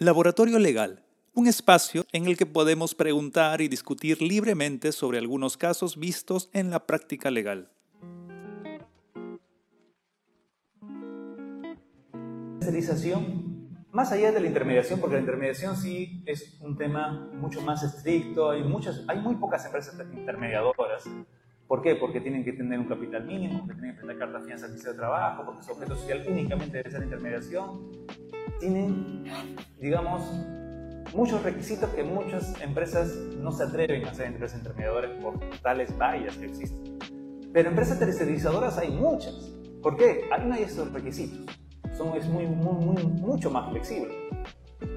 Laboratorio Legal, un espacio en el que podemos preguntar y discutir libremente sobre algunos casos vistos en la práctica legal. Tercerización, más allá de la intermediación, porque la intermediación sí es un tema mucho más estricto, hay, muchas, hay muy pocas empresas intermediadoras. ¿Por qué? Porque tienen que tener un capital mínimo, porque tienen que tener carta de fianza de trabajo, porque su objeto social únicamente debe ser intermediación tienen, digamos, muchos requisitos que muchas empresas no se atreven a hacer empresas intermediadoras por tales vallas que existen. Pero empresas tercerizadoras hay muchas. ¿Por qué? Ahí no hay esos requisitos. Son, es muy, muy, muy, mucho más flexible.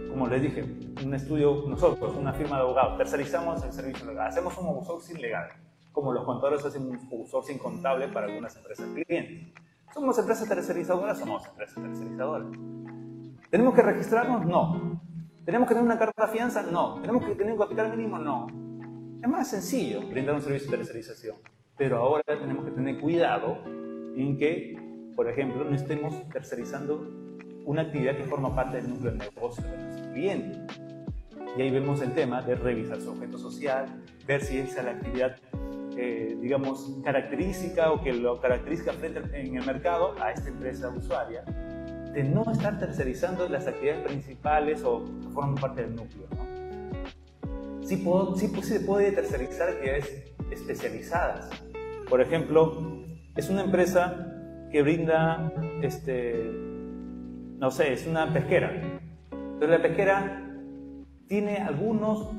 Como les dije, un estudio, nosotros, una firma de abogados, tercerizamos el servicio legal, hacemos un outsourcing legal, como los contadores hacen un outsourcing contable para algunas empresas clientes. ¿Somos empresas tercerizadoras? Somos empresas tercerizadoras. ¿Tenemos que registrarnos? No. ¿Tenemos que tener una carta de fianza? No. ¿Tenemos que tener un capital mínimo? No. Es más sencillo brindar un servicio de tercerización. Pero ahora tenemos que tener cuidado en que, por ejemplo, no estemos tercerizando una actividad que forma parte del núcleo de negocio de nuestro cliente. Y ahí vemos el tema de revisar su objeto social, ver si esa es la actividad, eh, digamos, característica o que lo caracteriza frente en el mercado a esta empresa usuaria de no estar tercerizando las actividades principales o que forman parte del núcleo. ¿no? Sí, puedo, sí, pues, se puede tercerizar actividades especializadas. Por ejemplo, es una empresa que brinda, este, no sé, es una pesquera. Entonces la pesquera tiene algunos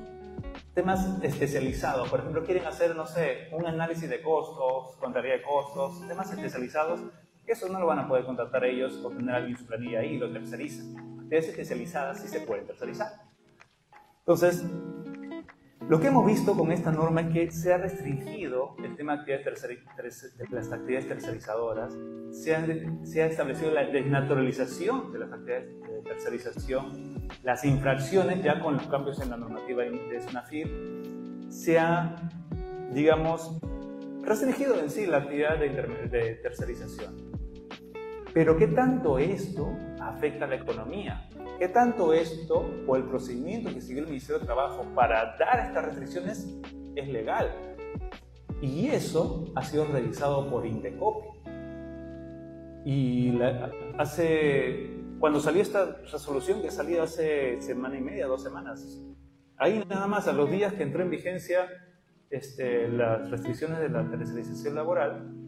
temas especializados. Por ejemplo, quieren hacer, no sé, un análisis de costos, contabilidad de costos, temas especializados eso no lo van a poder contratar ellos o tener alguien en su planilla ahí y lo tercerizan. Actividades especializadas sí se pueden tercerizar. Entonces, lo que hemos visto con esta norma es que se ha restringido el tema de, actividades de las actividades tercerizadoras, se ha, se ha, establecido la desnaturalización de las actividades de tercerización, las infracciones ya con los cambios en la normativa de SNAFIR, se ha, digamos, restringido en sí la actividad de, de tercerización. Pero ¿qué tanto esto afecta a la economía? ¿Qué tanto esto o el procedimiento que sigue el Ministerio de Trabajo para dar estas restricciones es legal? Y eso ha sido revisado por Indecopi. Y hace, cuando salió esta resolución, que salió hace semana y media, dos semanas, ahí nada más a los días que entró en vigencia este, las restricciones de la tercerización laboral,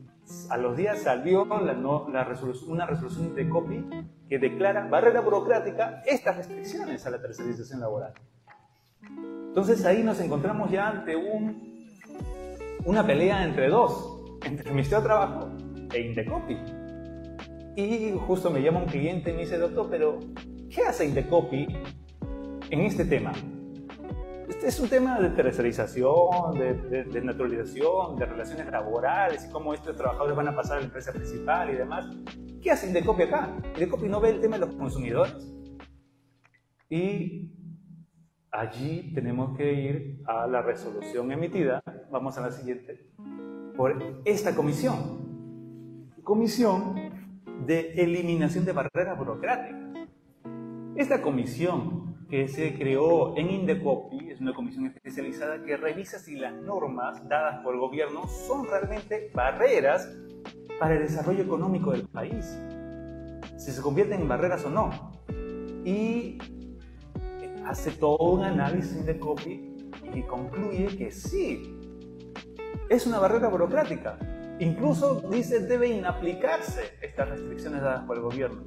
a los días salió una resolución de COPI que declara barrera burocrática estas restricciones a la tercerización laboral. Entonces ahí nos encontramos ya ante un, una pelea entre dos, entre el Ministerio de Trabajo e Indecopi. Y justo me llama un cliente y me dice, doctor, pero ¿qué hace Indecopi en este tema? Este es un tema de tercerización, de, de, naturalización, de relaciones laborales y cómo estos trabajadores van a pasar a la empresa principal y demás. ¿Qué hace Indecopi acá? Indecopi no ve el tema de los consumidores. Y allí tenemos que ir a la resolución emitida, vamos a la siguiente, por esta comisión. Comisión de eliminación de barreras burocráticas. Esta comisión que se creó en Indecopi, es una comisión especializada que revisa si las normas dadas por el gobierno son realmente barreras para el desarrollo económico del país, si se convierten en barreras o no. Y hace todo un análisis Indecopi y concluye que sí, es una barrera burocrática. Incluso dice deben aplicarse estas restricciones dadas por el gobierno.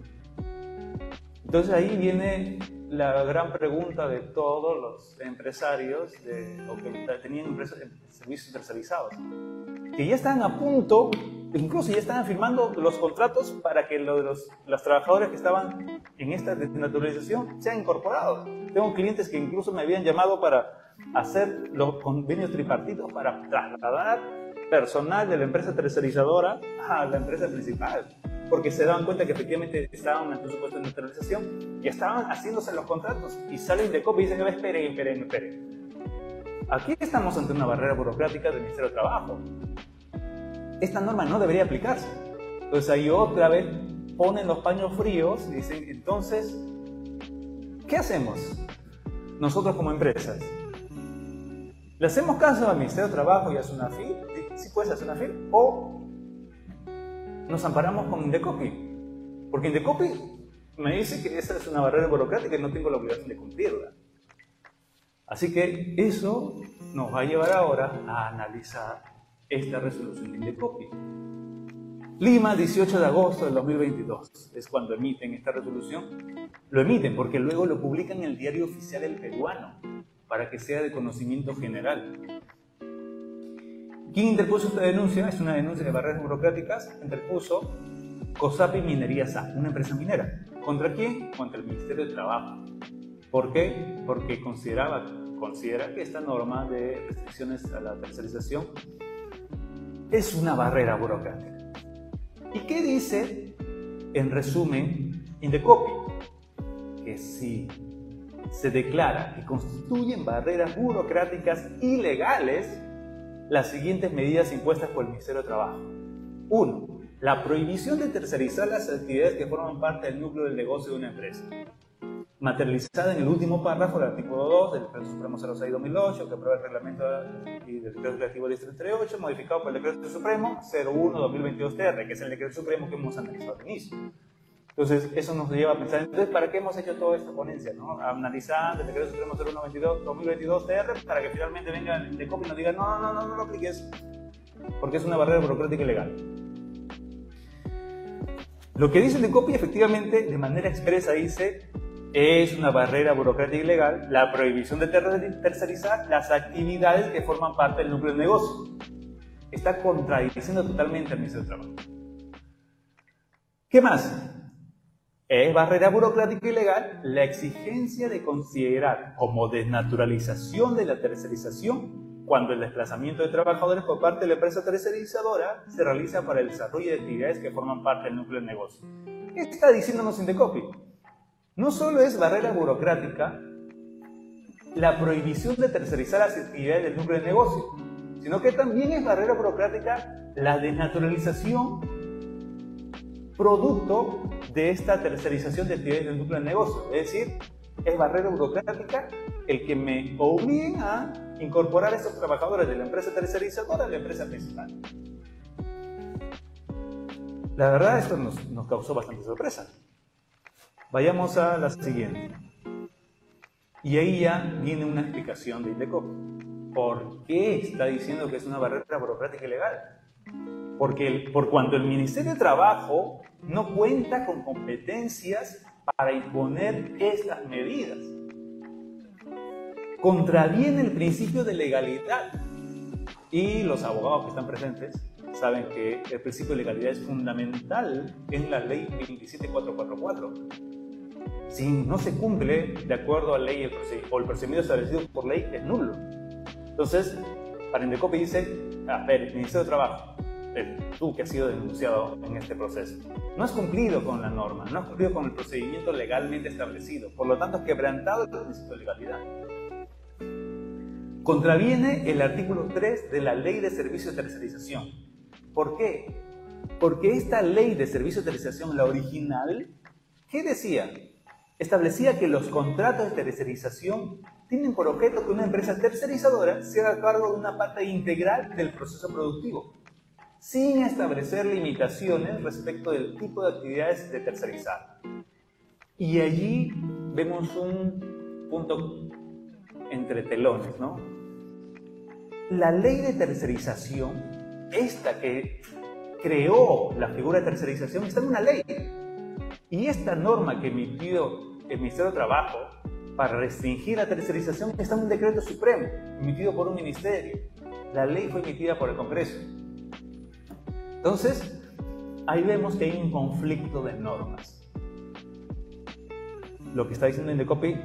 Entonces ahí viene la gran pregunta de todos los empresarios de, o que tenían empresas, servicios tercerizados, que ya están a punto, incluso ya están firmando los contratos para que los, los trabajadores que estaban en esta desnaturalización sean incorporados. Tengo clientes que incluso me habían llamado para hacer los convenios tripartitos para trasladar personal de la empresa tercerizadora a la empresa principal porque se daban cuenta que efectivamente estaban ante un supuesto de neutralización y estaban haciéndose los contratos y salen de COP y dicen, esperen, esperen, esperen. Aquí estamos ante una barrera burocrática del Ministerio de Trabajo. Esta norma no debería aplicarse. Entonces ahí otra vez ponen los paños fríos y dicen, entonces, ¿Qué hacemos nosotros como empresas? ¿Le hacemos caso al Ministerio de Trabajo y a SUNAFIL? ¿Sí puede ser SUNAFIL? ¿O nos amparamos con Indecopi? Porque Indecopi me dice que esa es una barrera burocrática y no tengo la obligación de cumplirla. Así que eso nos va a llevar ahora a analizar esta resolución de Indecopi. Lima, 18 de agosto del 2022, es cuando emiten esta resolución. Lo emiten porque luego lo publican en el diario oficial del peruano, para que sea de conocimiento general. ¿Quién interpuso esta denuncia? Es una denuncia de barreras burocráticas. Interpuso COSAPI Minería SA, una empresa minera. ¿Contra quién? Contra el Ministerio de Trabajo. ¿Por qué? Porque consideraba, considera que esta norma de restricciones a la tercerización es una barrera burocrática. ¿Y qué dice, en resumen, Indecopi? Que si se declara que constituyen barreras burocráticas ilegales las siguientes medidas impuestas por el Ministerio de Trabajo. 1. La prohibición de tercerizar las actividades que forman parte del núcleo del negocio de una empresa materializada en el último párrafo del artículo 2 del Decreto Supremo 06-2008, que aprueba el reglamento y del Decreto Legislativo 1038, modificado por el Decreto Supremo 01-2022-TR, que es el Decreto Supremo que hemos analizado al inicio. Entonces, eso nos lleva a pensar, entonces, ¿para qué hemos hecho toda esta ponencia? ¿no? Analizar el Decreto Supremo 01-2022-TR para que finalmente venga el DECOP y nos diga, no, no, no, no lo apliques, porque es una barrera burocrática ilegal. Lo que dice el DECOPI efectivamente, de manera expresa, dice es una barrera burocrática ilegal la prohibición de tercerizar las actividades que forman parte del núcleo del negocio. Está contradiciendo totalmente al Ministerio de Trabajo. ¿Qué más? Es barrera burocrática ilegal la exigencia de considerar como desnaturalización de la tercerización cuando el desplazamiento de trabajadores por parte de la empresa tercerizadora se realiza para el desarrollo de actividades que forman parte del núcleo del negocio. ¿Qué está diciéndonos Indecopy? No solo es barrera burocrática la prohibición de tercerizar las actividades del núcleo de negocio, sino que también es barrera burocrática la desnaturalización producto de esta tercerización de actividades del núcleo de negocio. Es decir, es barrera burocrática el que me obliguen a incorporar a esos trabajadores de la empresa tercerizadora a la empresa principal. La verdad, esto nos, nos causó bastante sorpresa. Vayamos a la siguiente. Y ahí ya viene una explicación de Indecop. ¿Por qué está diciendo que es una barrera burocrática ilegal? Porque por cuanto el Ministerio de Trabajo no cuenta con competencias para imponer estas medidas. Contraviene el principio de legalidad. Y los abogados que están presentes saben que el principio de legalidad es fundamental en la ley 27444 si no se cumple de acuerdo a la ley o el procedimiento establecido por ley, es nulo. Entonces, para dice, a ver, el Ministerio de Trabajo, tú que has sido denunciado en este proceso, no has cumplido con la norma, no has cumplido con el procedimiento legalmente establecido, por lo tanto has quebrantado el principio de legalidad. Contraviene el artículo 3 de la Ley de Servicios de Tercerización. ¿Por qué? Porque esta ley de servicio de tercerización, la original, ¿qué decía? establecía que los contratos de tercerización tienen por objeto que una empresa tercerizadora se haga cargo de una parte integral del proceso productivo, sin establecer limitaciones respecto del tipo de actividades de tercerizar. Y allí vemos un punto entre telones, ¿no? La ley de tercerización, esta que creó la figura de tercerización, está en una ley. Y esta norma que emitió el Ministerio de Trabajo para restringir la tercerización está en un decreto supremo emitido por un ministerio. La ley fue emitida por el Congreso. Entonces, ahí vemos que hay un conflicto de normas. Lo que está diciendo Indecopi,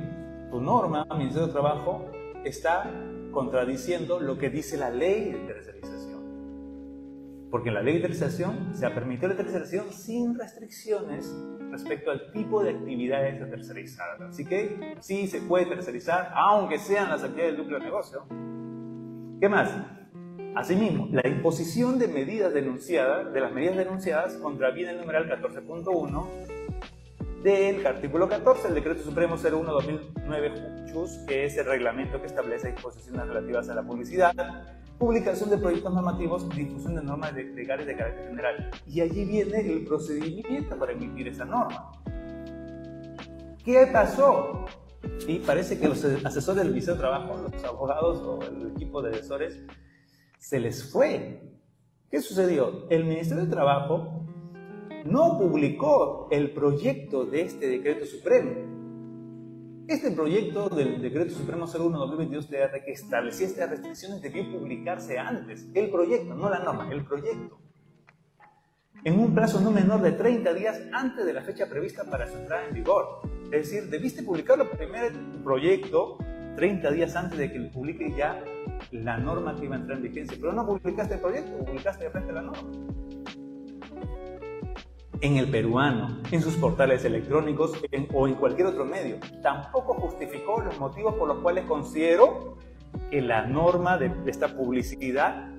tu norma, Ministerio de Trabajo, está contradiciendo lo que dice la ley de tercerización. Porque en la ley de tercerización se ha permitido la tercerización sin restricciones respecto al tipo de actividades a tercerizar. Así que sí se puede tercerizar, aunque sean las actividades del núcleo de negocio. ¿Qué más? Asimismo, la imposición de medidas denunciadas, de las medidas denunciadas, contraviene el numeral 14.1 del artículo 14 del Decreto Supremo 01-2009 CHUS, que es el reglamento que establece disposiciones relativas a la publicidad, publicación de proyectos normativos, difusión de normas legales de carácter general. Y allí viene el procedimiento para emitir esa norma. ¿Qué pasó? Y parece que los asesores del Ministerio de Trabajo, los abogados o el equipo de asesores, se les fue. ¿Qué sucedió? El Ministerio de Trabajo no publicó el proyecto de este decreto supremo. Este proyecto del Decreto Supremo 01-2022 que establecía estas restricciones debió publicarse antes. El proyecto, no la norma, el proyecto. En un plazo no menor de 30 días antes de la fecha prevista para su entrada en vigor. Es decir, debiste publicar el primer proyecto 30 días antes de que publique ya la norma que iba a entrar en vigencia. Pero no publicaste el proyecto, publicaste de frente la norma en el peruano, en sus portales electrónicos o en cualquier otro medio. Tampoco justificó los motivos por los cuales considero que la norma de, esta publicidad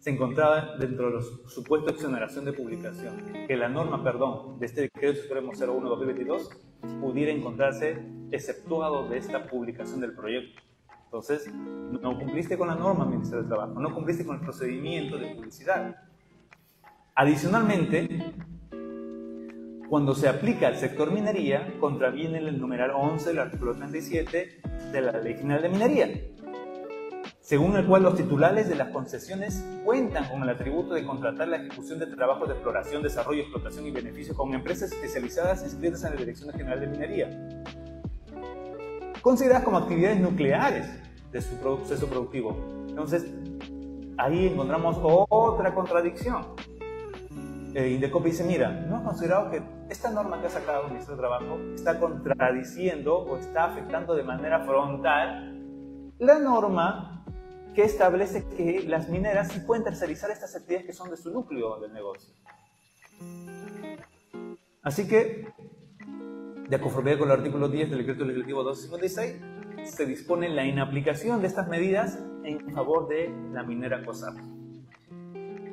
se encontraba dentro de los supuestos exoneración de publicación. Que la norma, perdón, de este decreto supremo 01-2022 pudiera encontrarse exceptuado de esta publicación del proyecto. Entonces, no cumpliste con la norma, Ministerio del Trabajo, no cumpliste con el procedimiento de publicidad. Adicionalmente, cuando se aplica al sector minería, contraviene el numeral 11 del artículo 37 de la Ley General de Minería, según el cual los titulares de las concesiones cuentan con el atributo de contratar la ejecución de trabajos de exploración, desarrollo, explotación y beneficio con empresas especializadas inscritas en la Dirección General de Minería, consideradas como actividades nucleares de su proceso productivo. Entonces, ahí encontramos otra contradicción eh, Indecopi dice, mira, no ha considerado que esta norma que ha sacado el Ministerio de Trabajo está contradiciendo o está afectando de manera frontal la norma que establece que las mineras sí pueden tercerizar estas actividades que son de su núcleo del negocio. Así que, de conformidad con el artículo 10 del decreto legislativo 256, se dispone la inaplicación de estas medidas en favor de la minera COSAP.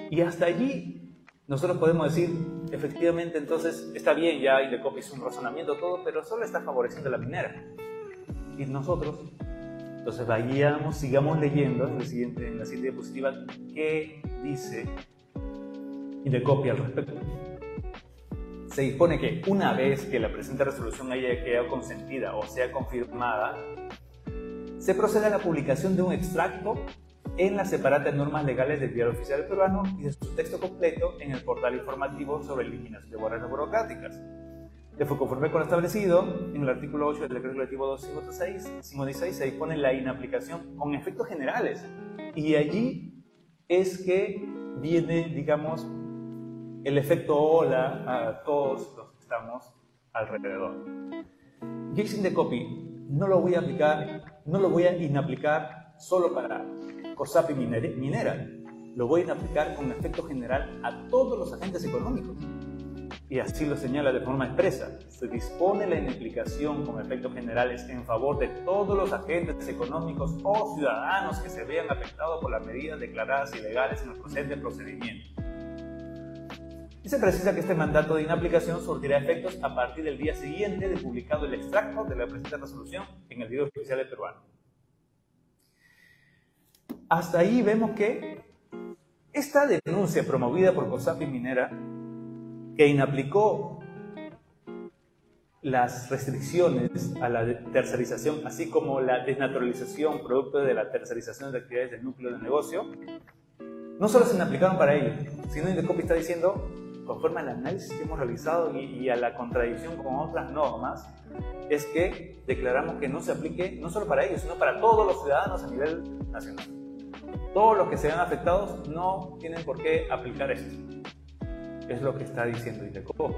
Y hasta allí nosotros podemos decir, efectivamente, entonces está bien, ya Indecopi hizo un razonamiento, todo, pero solo está favoreciendo a la minera. Y nosotros, entonces vayamos, sigamos leyendo en, la siguiente, en la siguiente diapositiva qué dice Indecopi al respecto. Se dispone que una vez que la presente resolución haya quedado consentida o sea confirmada, se procede a la publicación de un extracto en las separadas normas legales del Diario Oficial Peruano y de su texto completo en el portal informativo sobre eliminación de barreras burocráticas. De conforme con lo establecido, en el artículo 8 del decreto legislativo 256, se dispone la inaplicación con efectos generales. Y allí es que viene, digamos, el efecto ola a todos los que estamos alrededor. Jason de copy no lo voy a aplicar, no lo voy a inaplicar solo para COSAPI minera. Lo voy a aplicar con efecto general a todos los agentes económicos. Y así lo señala de forma expresa. Se dispone la inaplicación con efectos generales en favor de todos los agentes económicos o ciudadanos que se vean afectados por las medidas declaradas ilegales en el presente procedimiento. Y se precisa que este mandato de inaplicación surtirá efectos a partir del día siguiente de publicado el extracto de la presente resolución en el diario oficial de peruano. Hasta ahí vemos que esta denuncia promovida por COSAPI Minera, que inaplicó las restricciones a la tercerización, así como la desnaturalización producto de la tercerización de actividades del núcleo de negocio, no solo se inaplicaron para ello, sino Indecopi está diciendo, conforme al análisis que hemos realizado y, y, a la contradicción con otras normas, es que declaramos que no se aplique no solo para ellos, sino para todos los ciudadanos a nivel nacional todos los que se vean afectados no tienen por qué aplicar esto. Es lo que está diciendo INDECOPO.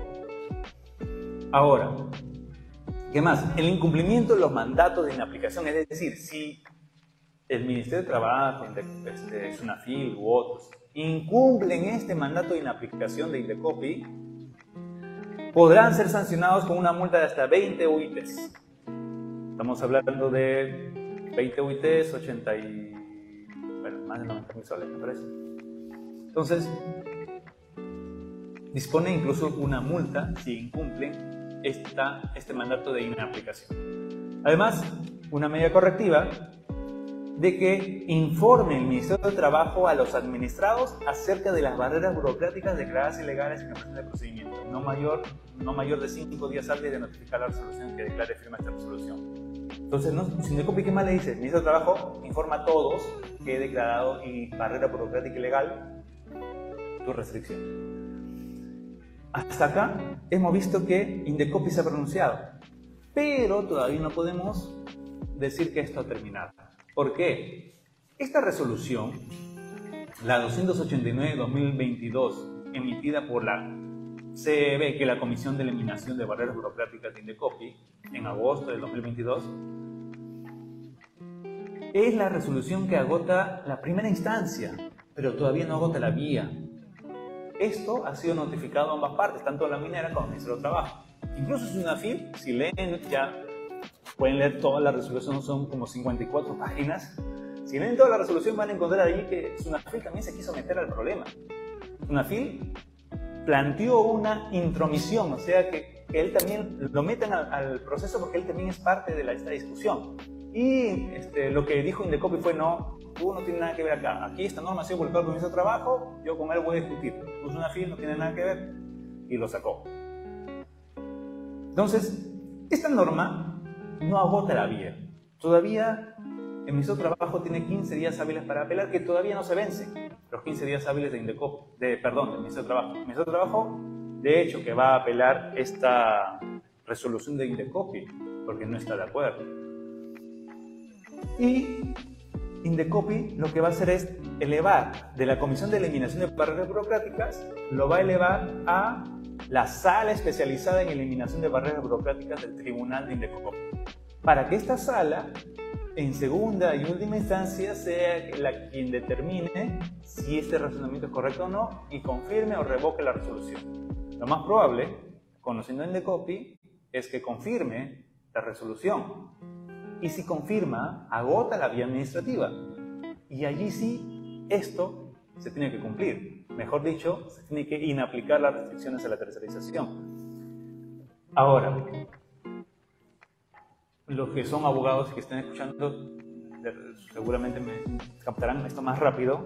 Ahora, ¿qué más? El incumplimiento de los mandatos de inaplicación, es decir, si el Ministerio de Trabajo, este, SUNAFIL u otros incumplen este mandato de inaplicación de INDECOPI, podrán ser sancionados con una multa de hasta 20 UITs. Estamos hablando de 20 UITs, 80 y más de 90 mil soles, me parece. Entonces, dispone incluso una multa si incumplen esta, este mandato de inaplicación. Además, una medida correctiva de que informe el Ministerio de Trabajo a los administrados acerca de las barreras burocráticas declaradas ilegales en la de procedimiento, no mayor, no mayor de cinco días antes de notificar la resolución que declare firma esta resolución. Entonces, ¿no? Sindecopi, ¿qué más le dice? El Ministro de Trabajo informa a todos que he declarado y barrera burocrática ilegal tu restricción. Hasta acá hemos visto que Indecopi se ha pronunciado, pero todavía no podemos decir que esto ha terminado. ¿Por qué? Esta resolución, la 289-2022, emitida por la CEB, que es la Comisión de Eliminación de Barreras Burocráticas de Indecopi, en agosto del 2022, es la resolución que agota la primera instancia, pero todavía no agota la vía. Esto ha sido notificado a ambas partes, tanto la minera como el Ministerio de Trabajo. Incluso es una FIL, si leen ya Pueden leer toda la resolución, son como 54 páginas. Si leen toda la resolución van a encontrar ahí que Sunafil también se quiso meter al problema. Sunafil planteó una intromisión, o sea que, él también lo meten al, proceso porque él también es parte de esta discusión. Y este, lo que dijo Indecopi fue, no, tú no tienes nada que ver acá. Aquí esta norma ha sido publicada por de Trabajo, yo con él voy a discutir. Sunafil no tiene nada que ver. Y lo sacó. Entonces, esta norma no agota la vía. Todavía el ministro de Trabajo tiene 15 días hábiles para apelar que todavía no se vencen. Los 15 días hábiles de Indecop, de, perdón, de Trabajo. El ministro de Trabajo, de hecho, que va a apelar esta resolución de Indecopi, porque no está de acuerdo. Y Indecopi lo que va a hacer es elevar de la Comisión de Eliminación de Barreras Burocráticas, lo va a elevar a la sala especializada en eliminación de barreras burocráticas del Tribunal de Indecopi para que esta sala, en segunda y última instancia, sea la quien determine si este razonamiento es correcto o no y confirme o revoque la resolución. Lo más probable, conociendo el copy, es que confirme la resolución. Y si confirma, agota la vía administrativa. Y allí sí, esto se tiene que cumplir. Mejor dicho, se tiene que inaplicar las restricciones a la tercerización. Ahora, los que son abogados y que estén escuchando seguramente me captarán esto más rápido,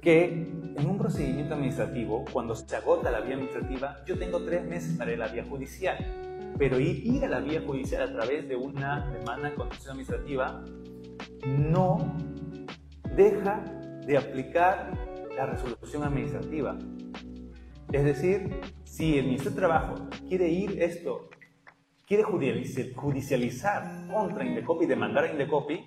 que en un procedimiento administrativo, cuando se agota la vía administrativa, yo tengo tres meses para ir a la vía judicial. Pero ir, a la vía judicial a través de una demanda de constitución administrativa no deja de aplicar la resolución administrativa. Es decir, si el Ministerio de Trabajo quiere ir esto quiere judicializar contra Indecopi, demandar a Indecopi,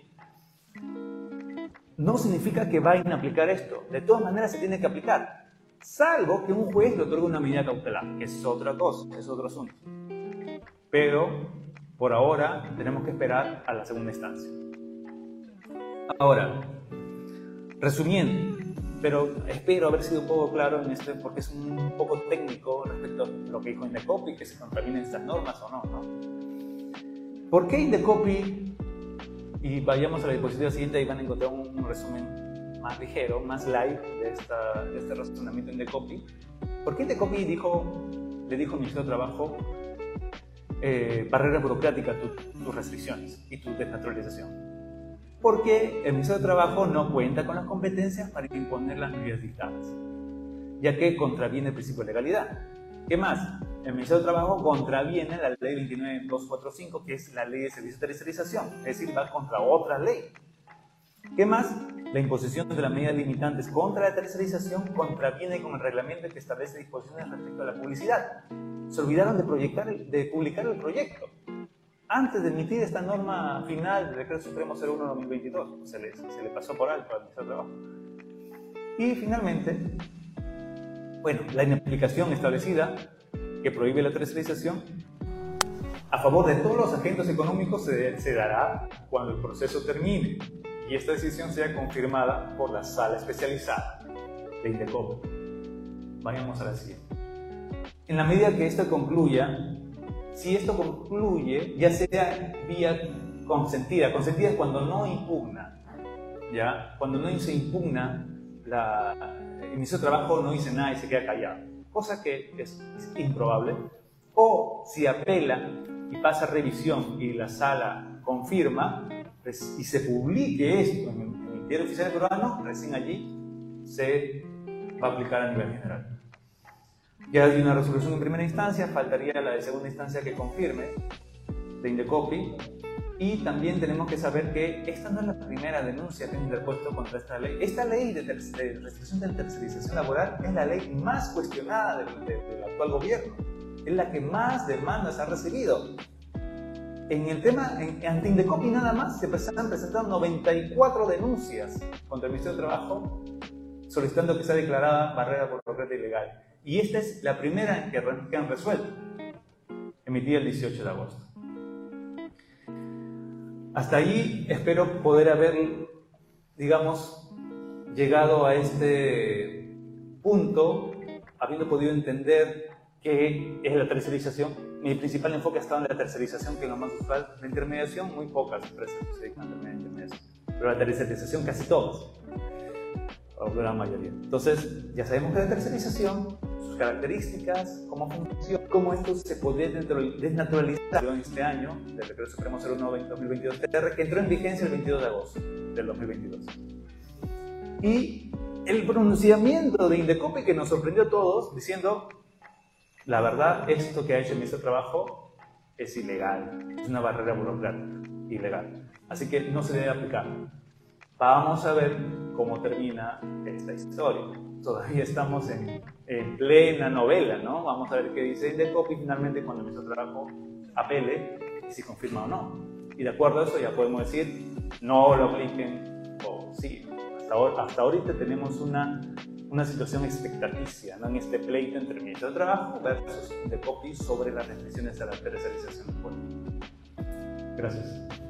no significa que va a inaplicar esto. De todas maneras se tiene que aplicar, salvo que un juez le otorgue una medida cautelar, que es otra cosa, es otro asunto. Pero por ahora tenemos que esperar a la segunda instancia. Ahora, resumiendo, pero espero haber sido un poco claro en esto porque es un poco técnico respecto a lo que dijo Indecopi, que se contravienen estas normas o no, ¿no? ¿Por qué Indecopi? Y vayamos a la diapositiva siguiente, ahí van a encontrar un, resumen más ligero, más light de, esta, de este razonamiento Indecopi. ¿Por qué Indecopi dijo, le dijo al Ministerio de Trabajo eh, barrera burocrática tus restricciones y tu desnaturalización? Porque el Ministerio de Trabajo no cuenta con las competencias para imponer las medidas dictadas, ya que contraviene el principio de legalidad. ¿Qué más? El Ministerio de Trabajo contraviene la ley 29245, que es la ley de servicio de tercerización, es decir, va contra otra ley. ¿Qué más? La imposición de las medidas limitantes contra la tercerización contraviene con el reglamento que establece disposiciones respecto a la publicidad. Se olvidaron de, proyectar, de publicar el proyecto antes de emitir esta norma final del Decreto Supremo 01-2022. Se le, se le pasó por alto al Ministerio de Trabajo. Y finalmente, bueno, la inaplicación establecida que prohíbe la tercerización a favor de todos los agentes económicos se, se dará cuando el proceso termine y esta decisión sea confirmada por la sala especializada de Indecop. Vayamos a la siguiente. En la medida que esto concluya, si esto concluye, ya sea vía consentida, consentida es cuando no impugna, ¿ya? Cuando no se impugna, la, el de Trabajo no dice nada y se queda callado, cosa que es, improbable, O si apela y pasa revisión y la sala confirma pues, y se publique esto en el, diario oficial peruano, recién allí se va a aplicar a nivel general. Ya hay una resolución en primera instancia, faltaría la de segunda instancia que confirme de Indecopi y también tenemos que saber que esta no es la primera denuncia que han interpuesto contra esta ley. Esta ley de, restricción de tercerización laboral es la ley más cuestionada del, actual gobierno. Es la que más demandas ha recibido. En el tema, en, ante Indecopi nada más se han presentado 94 denuncias contra el Ministerio de Trabajo solicitando que sea declarada barrera burocrática ilegal. Y esta es la primera que, han resuelto, emitida el 18 de agosto. Hasta ahí espero poder haber, digamos, llegado a este punto, habiendo podido entender qué es la tercerización. Mi principal enfoque ha estado en la tercerización, que es lo más usual. La intermediación, muy pocas empresas se dedican a la intermediación, pero la tercerización casi todas, o la mayoría. Entonces, ya sabemos que la tercerización características, cómo funciona, cómo esto se podría desnaturalizar en este año, del Decreto Supremo 01-2022 TR, que entró en vigencia el 22 de agosto del 2022. Y el pronunciamiento de Indecopi que nos sorprendió a todos diciendo, la verdad, esto que ha hecho el ministro de Trabajo es ilegal, es una barrera burocrática, ilegal. Así que no se debe aplicar. Vamos a ver cómo termina esta historia todavía estamos en, en, plena novela, ¿no? Vamos a ver qué dice Indecop y finalmente cuando ministro trabajo apele si confirma o no. Y de acuerdo a eso ya podemos decir no lo apliquen o sí. Hasta, hasta ahorita tenemos una, una situación expectaticia ¿no? en este pleito entre el de Trabajo versus Indecop sobre las restricciones a la tercerización Gracias.